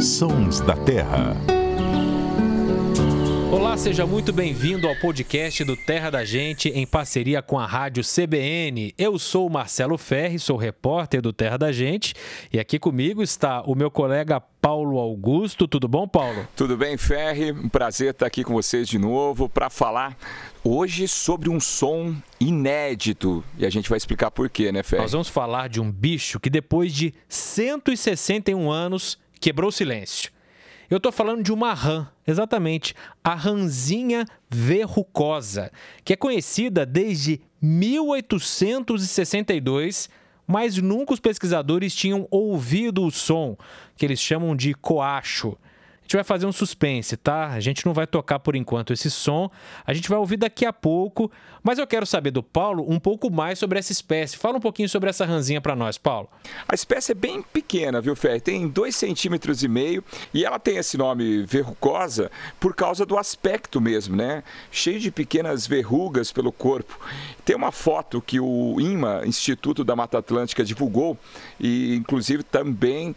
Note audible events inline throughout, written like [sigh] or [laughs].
Sons da Terra. Olá, seja muito bem-vindo ao podcast do Terra da Gente em parceria com a Rádio CBN. Eu sou o Marcelo Ferri, sou repórter do Terra da Gente e aqui comigo está o meu colega Paulo Augusto. Tudo bom, Paulo? Tudo bem, Ferri? Um prazer estar aqui com vocês de novo para falar hoje sobre um som inédito. E a gente vai explicar por quê, né, Ferri? Nós vamos falar de um bicho que depois de 161 anos quebrou o silêncio. Eu estou falando de uma rã, exatamente, a ranzinha verrucosa, que é conhecida desde 1862, mas nunca os pesquisadores tinham ouvido o som, que eles chamam de coacho gente vai fazer um suspense, tá? A gente não vai tocar por enquanto esse som, a gente vai ouvir daqui a pouco, mas eu quero saber do Paulo um pouco mais sobre essa espécie. Fala um pouquinho sobre essa ranzinha para nós, Paulo. A espécie é bem pequena, viu, Fer? Tem dois centímetros e meio e ela tem esse nome verrucosa por causa do aspecto mesmo, né? Cheio de pequenas verrugas pelo corpo. Tem uma foto que o INMA, Instituto da Mata Atlântica, divulgou e inclusive também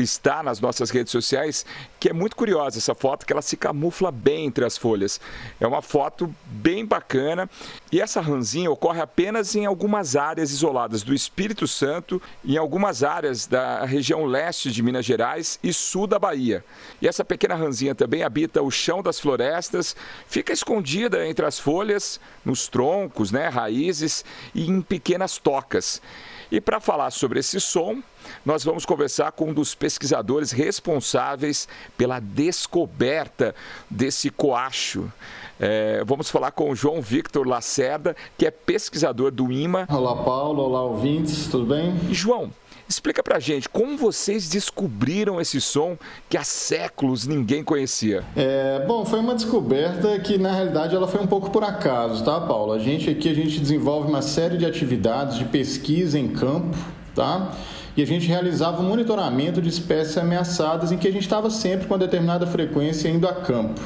está nas nossas redes sociais, que é muito curiosa essa foto, que ela se camufla bem entre as folhas. É uma foto bem bacana e essa ranzinha ocorre apenas em algumas áreas isoladas do Espírito Santo, em algumas áreas da região leste de Minas Gerais e sul da Bahia. E essa pequena ranzinha também habita o chão das florestas, fica escondida entre as folhas, nos troncos, né, raízes e em pequenas tocas. E para falar sobre esse som, nós vamos conversar com um dos pesquisadores responsáveis pela descoberta desse coacho. É, vamos falar com o João Victor Lacerda, que é pesquisador do IMA. Olá, Paulo. Olá, ouvintes. Tudo bem? João, Explica pra gente como vocês descobriram esse som que há séculos ninguém conhecia. É, bom, foi uma descoberta que na realidade ela foi um pouco por acaso, tá, Paulo? A gente aqui a gente desenvolve uma série de atividades de pesquisa em campo, tá? E a gente realizava um monitoramento de espécies ameaçadas em que a gente estava sempre com determinada frequência indo a campo.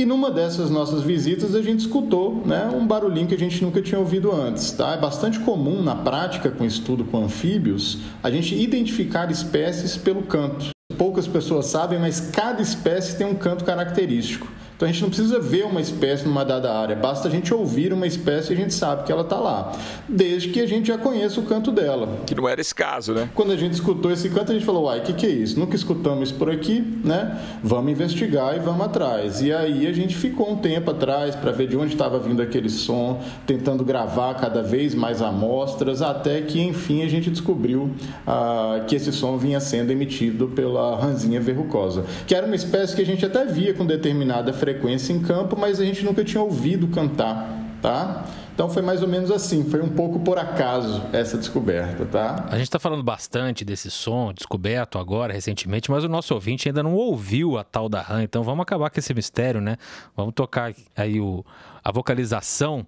E numa dessas nossas visitas a gente escutou né, um barulhinho que a gente nunca tinha ouvido antes. Tá? É bastante comum na prática com estudo com anfíbios a gente identificar espécies pelo canto. Poucas pessoas sabem, mas cada espécie tem um canto característico. Então a gente não precisa ver uma espécie numa dada área, basta a gente ouvir uma espécie e a gente sabe que ela está lá, desde que a gente já conheça o canto dela. Que não era esse caso, né? Quando a gente escutou esse canto, a gente falou: uai, o que, que é isso? Nunca escutamos isso por aqui, né? Vamos investigar e vamos atrás. E aí a gente ficou um tempo atrás para ver de onde estava vindo aquele som, tentando gravar cada vez mais amostras, até que enfim a gente descobriu ah, que esse som vinha sendo emitido pela ranzinha verrucosa, que era uma espécie que a gente até via com determinada frequência frequência em campo, mas a gente nunca tinha ouvido cantar, tá? Então foi mais ou menos assim, foi um pouco por acaso essa descoberta, tá? A gente está falando bastante desse som descoberto agora, recentemente, mas o nosso ouvinte ainda não ouviu a tal da RAM, então vamos acabar com esse mistério, né? Vamos tocar aí o, a vocalização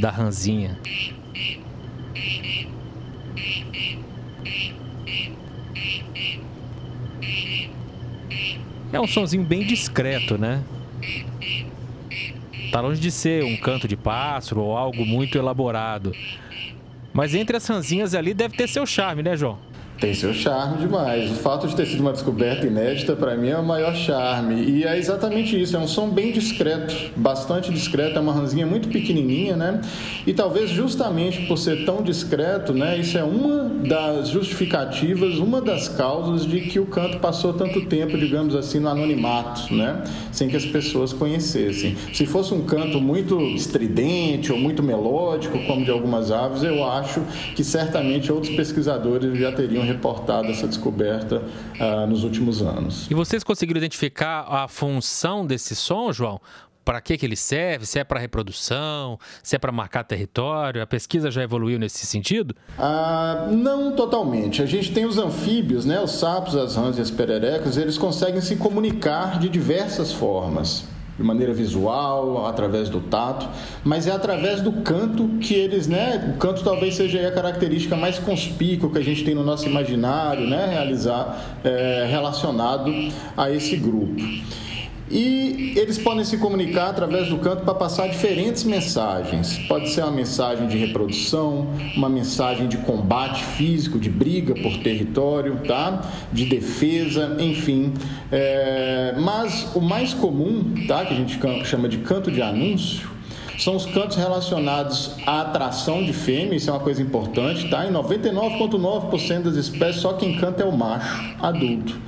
da ranzinha. É um sonzinho bem discreto, né? Tá longe de ser um canto de pássaro ou algo muito elaborado. Mas entre as ranzinhas ali deve ter seu charme, né, João? Tem seu charme demais. O fato de ter sido uma descoberta inédita, para mim, é o maior charme. E é exatamente isso. É um som bem discreto, bastante discreto. É uma ranzinha muito pequenininha, né? E talvez justamente por ser tão discreto, né? Isso é uma das justificativas, uma das causas de que o canto passou tanto tempo, digamos assim, no anonimato, né? Sem que as pessoas conhecessem. Se fosse um canto muito estridente ou muito melódico, como de algumas aves, eu acho que certamente outros pesquisadores já teriam reportado essa descoberta uh, nos últimos anos. E vocês conseguiram identificar a função desse som, João? para que, que ele serve, se é para reprodução, se é para marcar território. A pesquisa já evoluiu nesse sentido? Ah, não totalmente. A gente tem os anfíbios, né, os sapos, as rãs e as pererecas, eles conseguem se comunicar de diversas formas de maneira visual, através do tato, mas é através do canto que eles, né? O canto talvez seja a característica mais conspícua que a gente tem no nosso imaginário, né? Realizar é, relacionado a esse grupo. E eles podem se comunicar através do canto para passar diferentes mensagens. Pode ser uma mensagem de reprodução, uma mensagem de combate físico, de briga por território, tá? De defesa, enfim. É... Mas o mais comum, tá? Que a gente chama de canto de anúncio, são os cantos relacionados à atração de fêmea, isso é uma coisa importante, tá? Em 99,9% das espécies, só quem canta é o macho adulto.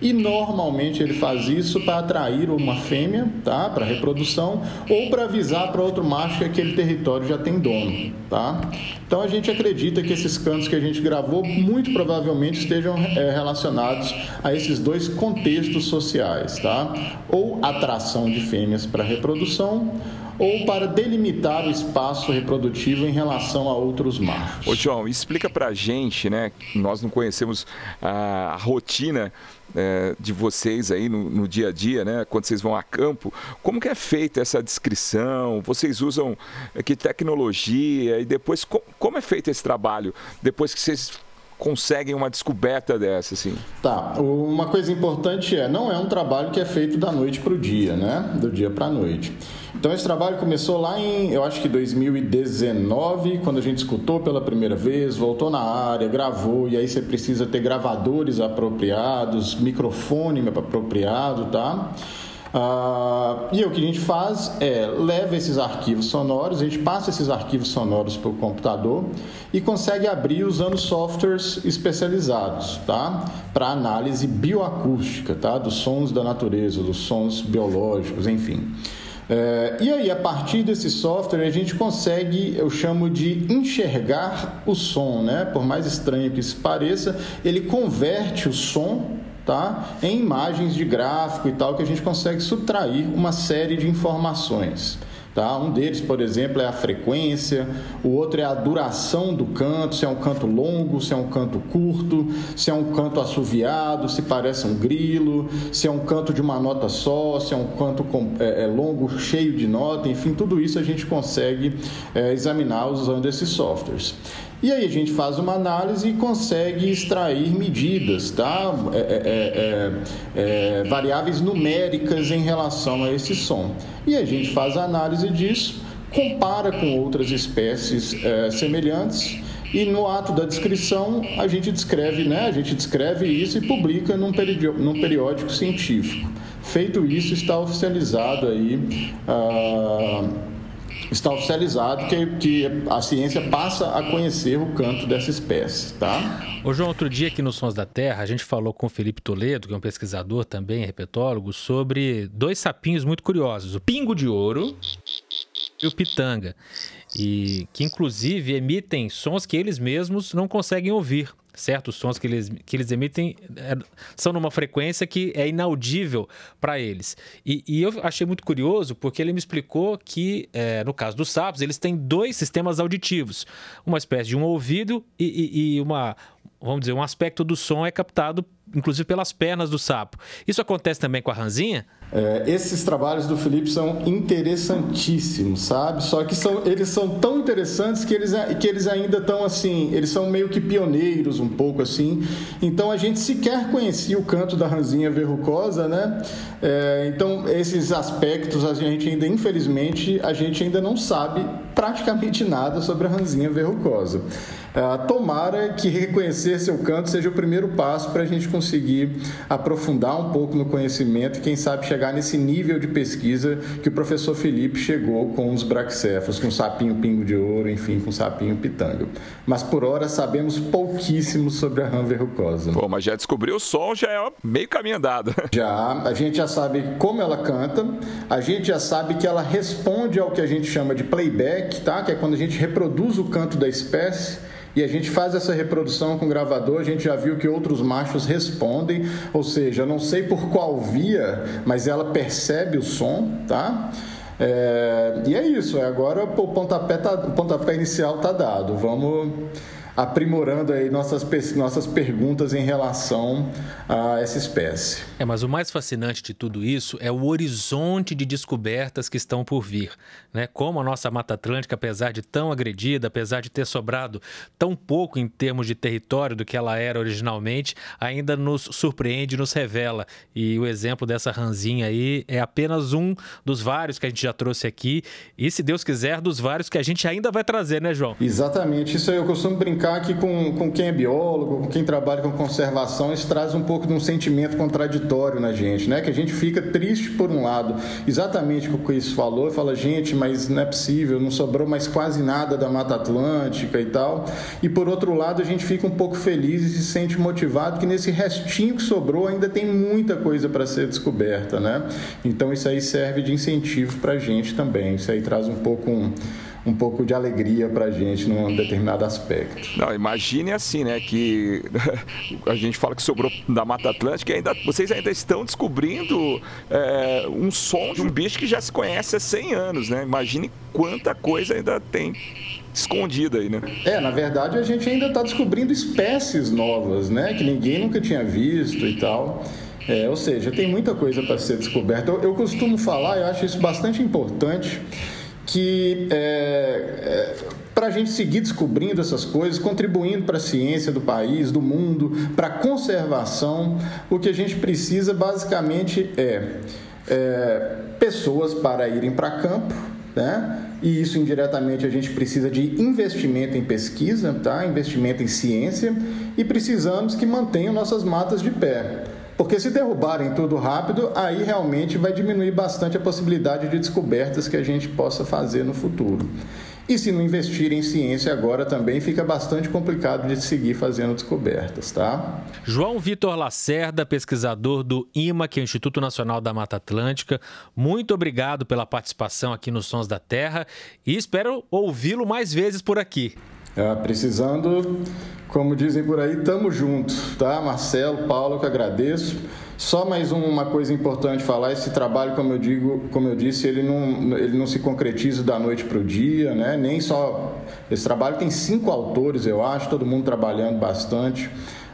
E normalmente ele faz isso para atrair uma fêmea, tá? Para reprodução ou para avisar para outro macho que aquele território já tem dono, tá? Então a gente acredita que esses cantos que a gente gravou muito provavelmente estejam é, relacionados a esses dois contextos sociais, tá? Ou atração de fêmeas para reprodução ou para delimitar o espaço reprodutivo em relação a outros machos. Ô João, explica para a gente, né? Nós não conhecemos a, a rotina é, de vocês aí no, no, dia a dia, né? Quando vocês vão a campo, como que é feita essa descrição? Vocês usam é, que tecnologia e depois com, como é feito esse trabalho depois que vocês conseguem uma descoberta dessa, assim? Tá. Uma coisa importante é, não é um trabalho que é feito da noite para o dia, né? Do dia para a noite. Então esse trabalho começou lá em, eu acho que 2019, quando a gente escutou pela primeira vez, voltou na área, gravou, e aí você precisa ter gravadores apropriados, microfone apropriado, tá? Uh, e o que a gente faz é leva esses arquivos sonoros, a gente passa esses arquivos sonoros para o computador e consegue abrir usando softwares especializados, tá? Para análise bioacústica, tá? Dos sons da natureza, dos sons biológicos, enfim. É, e aí, a partir desse software, a gente consegue, eu chamo de enxergar o som, né? Por mais estranho que isso pareça, ele converte o som tá? em imagens de gráfico e tal, que a gente consegue subtrair uma série de informações. Tá? Um deles, por exemplo, é a frequência, o outro é a duração do canto, se é um canto longo, se é um canto curto, se é um canto assoviado, se parece um grilo, se é um canto de uma nota só, se é um canto é, é longo, cheio de nota, enfim, tudo isso a gente consegue é, examinar usando esses softwares. E aí a gente faz uma análise e consegue extrair medidas, tá? É, é, é, é, é variáveis numéricas em relação a esse som. E a gente faz a análise disso, compara com outras espécies é, semelhantes e no ato da descrição a gente descreve, né? A gente descreve isso e publica num, periódico, num periódico científico. Feito isso, está oficializado aí. Uh, está oficializado que, que a ciência passa a conhecer o canto dessa espécie, tá? Ô João, outro dia aqui no Sons da Terra, a gente falou com o Felipe Toledo, que é um pesquisador também, herpetólogo, sobre dois sapinhos muito curiosos, o pingo de ouro e o pitanga, e que inclusive emitem sons que eles mesmos não conseguem ouvir certos sons que eles, que eles emitem é, são numa frequência que é inaudível para eles. E, e, eu achei muito curioso porque ele me explicou que, é, no caso dos sapos, eles têm dois sistemas auditivos: uma espécie de um ouvido e, e, e uma, vamos dizer, um aspecto do som é captado inclusive pelas pernas do sapo. Isso acontece também com a ranzinha? É, esses trabalhos do Felipe são interessantíssimos, sabe? Só que são, eles são tão interessantes que eles, que eles ainda estão assim, eles são meio que pioneiros um pouco assim. Então a gente sequer conhecia o canto da ranzinha verrucosa, né? É, então esses aspectos a gente ainda, infelizmente, a gente ainda não sabe praticamente nada sobre a ranzinha verrucosa. Uh, tomara que reconhecer seu canto seja o primeiro passo para a gente conseguir aprofundar um pouco no conhecimento e, quem sabe, chegar nesse nível de pesquisa que o professor Felipe chegou com os braxéfalos, com o sapinho pingo de ouro, enfim, com o sapinho pitanga. Mas por hora sabemos pouquíssimo sobre a rã verrucosa. Pô, mas já descobriu o som, já é meio caminho andado. [laughs] Já, a gente já sabe como ela canta, a gente já sabe que ela responde ao que a gente chama de playback, tá? Que é quando a gente reproduz o canto da espécie e a gente faz essa reprodução com gravador, a gente já viu que outros machos respondem, ou seja, não sei por qual via, mas ela percebe o som, tá? É, e é isso, é agora o pontapé, tá, o pontapé inicial está dado. Vamos aprimorando aí nossas, nossas perguntas em relação a essa espécie. É, mas o mais fascinante de tudo isso é o horizonte de descobertas que estão por vir. Né? Como a nossa Mata Atlântica, apesar de tão agredida, apesar de ter sobrado tão pouco em termos de território do que ela era originalmente, ainda nos surpreende, nos revela. E o exemplo dessa ranzinha aí é apenas um dos vários que a gente já trouxe aqui. E, se Deus quiser, dos vários que a gente ainda vai trazer, né, João? Exatamente. Isso aí eu costumo brincar que com, com quem é biólogo, com quem trabalha com conservação, isso traz um pouco de um sentimento contraditório na gente, né? Que a gente fica triste por um lado, exatamente o que o falou, fala, gente, mas não é possível, não sobrou mais quase nada da Mata Atlântica e tal. E por outro lado, a gente fica um pouco feliz e se sente motivado que nesse restinho que sobrou ainda tem muita coisa para ser descoberta, né? Então isso aí serve de incentivo para a gente também. Isso aí traz um pouco um um pouco de alegria para a gente num determinado aspecto. Não, imagine assim, né, que [laughs] a gente fala que sobrou da Mata Atlântica e ainda, vocês ainda estão descobrindo é, um som de um bicho que já se conhece há 100 anos, né? Imagine quanta coisa ainda tem escondida aí, né? É, na verdade a gente ainda está descobrindo espécies novas, né, que ninguém nunca tinha visto e tal. É, ou seja, tem muita coisa para ser descoberta. Eu, eu costumo falar, eu acho isso bastante importante que é, é, para a gente seguir descobrindo essas coisas, contribuindo para a ciência do país, do mundo, para a conservação, o que a gente precisa basicamente é, é pessoas para irem para campo, né? E isso indiretamente a gente precisa de investimento em pesquisa, tá? Investimento em ciência e precisamos que mantenham nossas matas de pé. Porque se derrubarem tudo rápido, aí realmente vai diminuir bastante a possibilidade de descobertas que a gente possa fazer no futuro. E se não investir em ciência agora também fica bastante complicado de seguir fazendo descobertas, tá? João Vitor Lacerda, pesquisador do IMA, que é o Instituto Nacional da Mata Atlântica, muito obrigado pela participação aqui nos Sons da Terra e espero ouvi-lo mais vezes por aqui. É, precisando, como dizem por aí, tamo junto, tá? Marcelo, Paulo, que agradeço. Só mais uma coisa importante falar, esse trabalho, como eu digo, como eu disse, ele não, ele não se concretiza da noite para o dia, né? Nem só esse trabalho tem cinco autores, eu acho, todo mundo trabalhando bastante.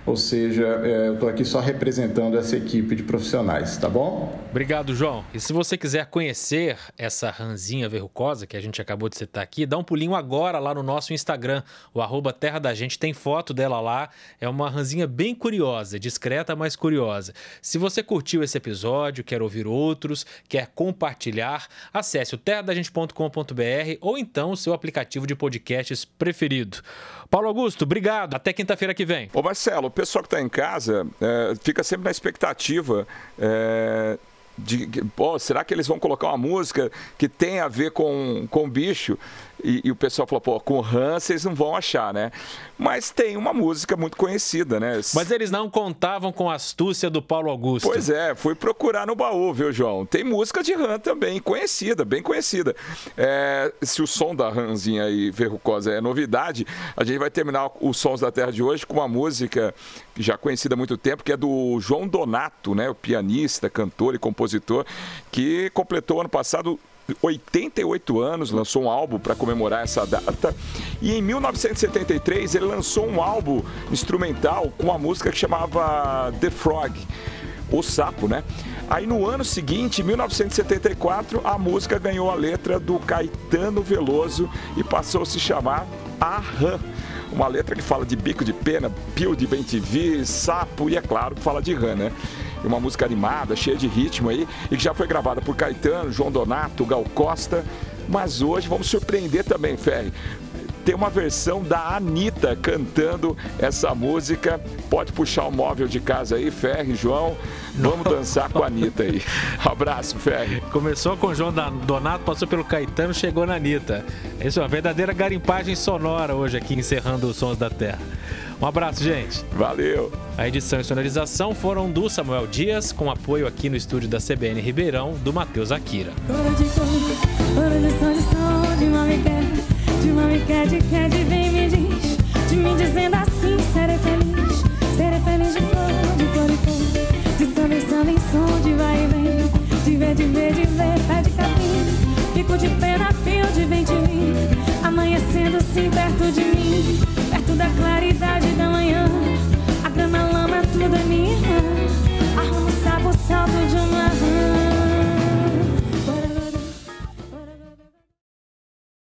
Ou seja, é, eu estou aqui só representando essa equipe de profissionais, tá bom? Obrigado, João. E se você quiser conhecer essa ranzinha verrucosa que a gente acabou de citar aqui, dá um pulinho agora lá no nosso Instagram, o arroba Terra da Gente, tem foto dela lá. É uma ranzinha bem curiosa, discreta, mas curiosa. Se você curtiu esse episódio, quer ouvir outros, quer compartilhar, acesse o terradagente.com.br ou então o seu aplicativo de podcasts preferido. Paulo Augusto, obrigado. Até quinta-feira que vem. Ô Marcelo, pessoal que está em casa é, fica sempre na expectativa. É de será que eles vão colocar uma música que tem a ver com, com bicho? E, e, o pessoal falou, pô, com Han vocês não vão achar, né? Mas tem uma música muito conhecida, né? Mas eles não contavam com a astúcia do Paulo Augusto. Pois é, fui procurar no baú, viu, João? Tem música de Han também, conhecida, bem conhecida. É, se o som da Ranzinha aí, Verrucosa, é novidade, a gente vai terminar os Sons da Terra de hoje com uma música já conhecida há muito tempo, que é do João Donato, né? O pianista, cantor e compositor, que completou ano passado 88 anos, lançou um álbum para comemorar essa data. E em 1973 ele lançou um álbum instrumental com uma música que chamava The Frog, o sapo, né? Aí no ano seguinte, 1974, a música ganhou a letra do Caetano Veloso e passou a se chamar Aham. Uma letra que fala de bico de pena, pio de bem sapo e, é claro, fala de rã, né? Uma música animada, cheia de ritmo aí, e que já foi gravada por Caetano, João Donato, Gal Costa. Mas hoje vamos surpreender também, Ferri. Tem uma versão da Anitta cantando essa música. Pode puxar o móvel de casa aí, Ferri, João. Vamos dançar com a Anitta aí. [laughs] Abraço, Ferri. Começou com o João Donato, passou pelo Caetano, chegou na Anitta. Isso é uma verdadeira garimpagem sonora hoje aqui, encerrando os Sons da Terra. Um abraço, gente. Valeu. A edição e sonorização foram do Samuel Dias, com apoio aqui no estúdio da CBN Ribeirão, do Matheus Akira. de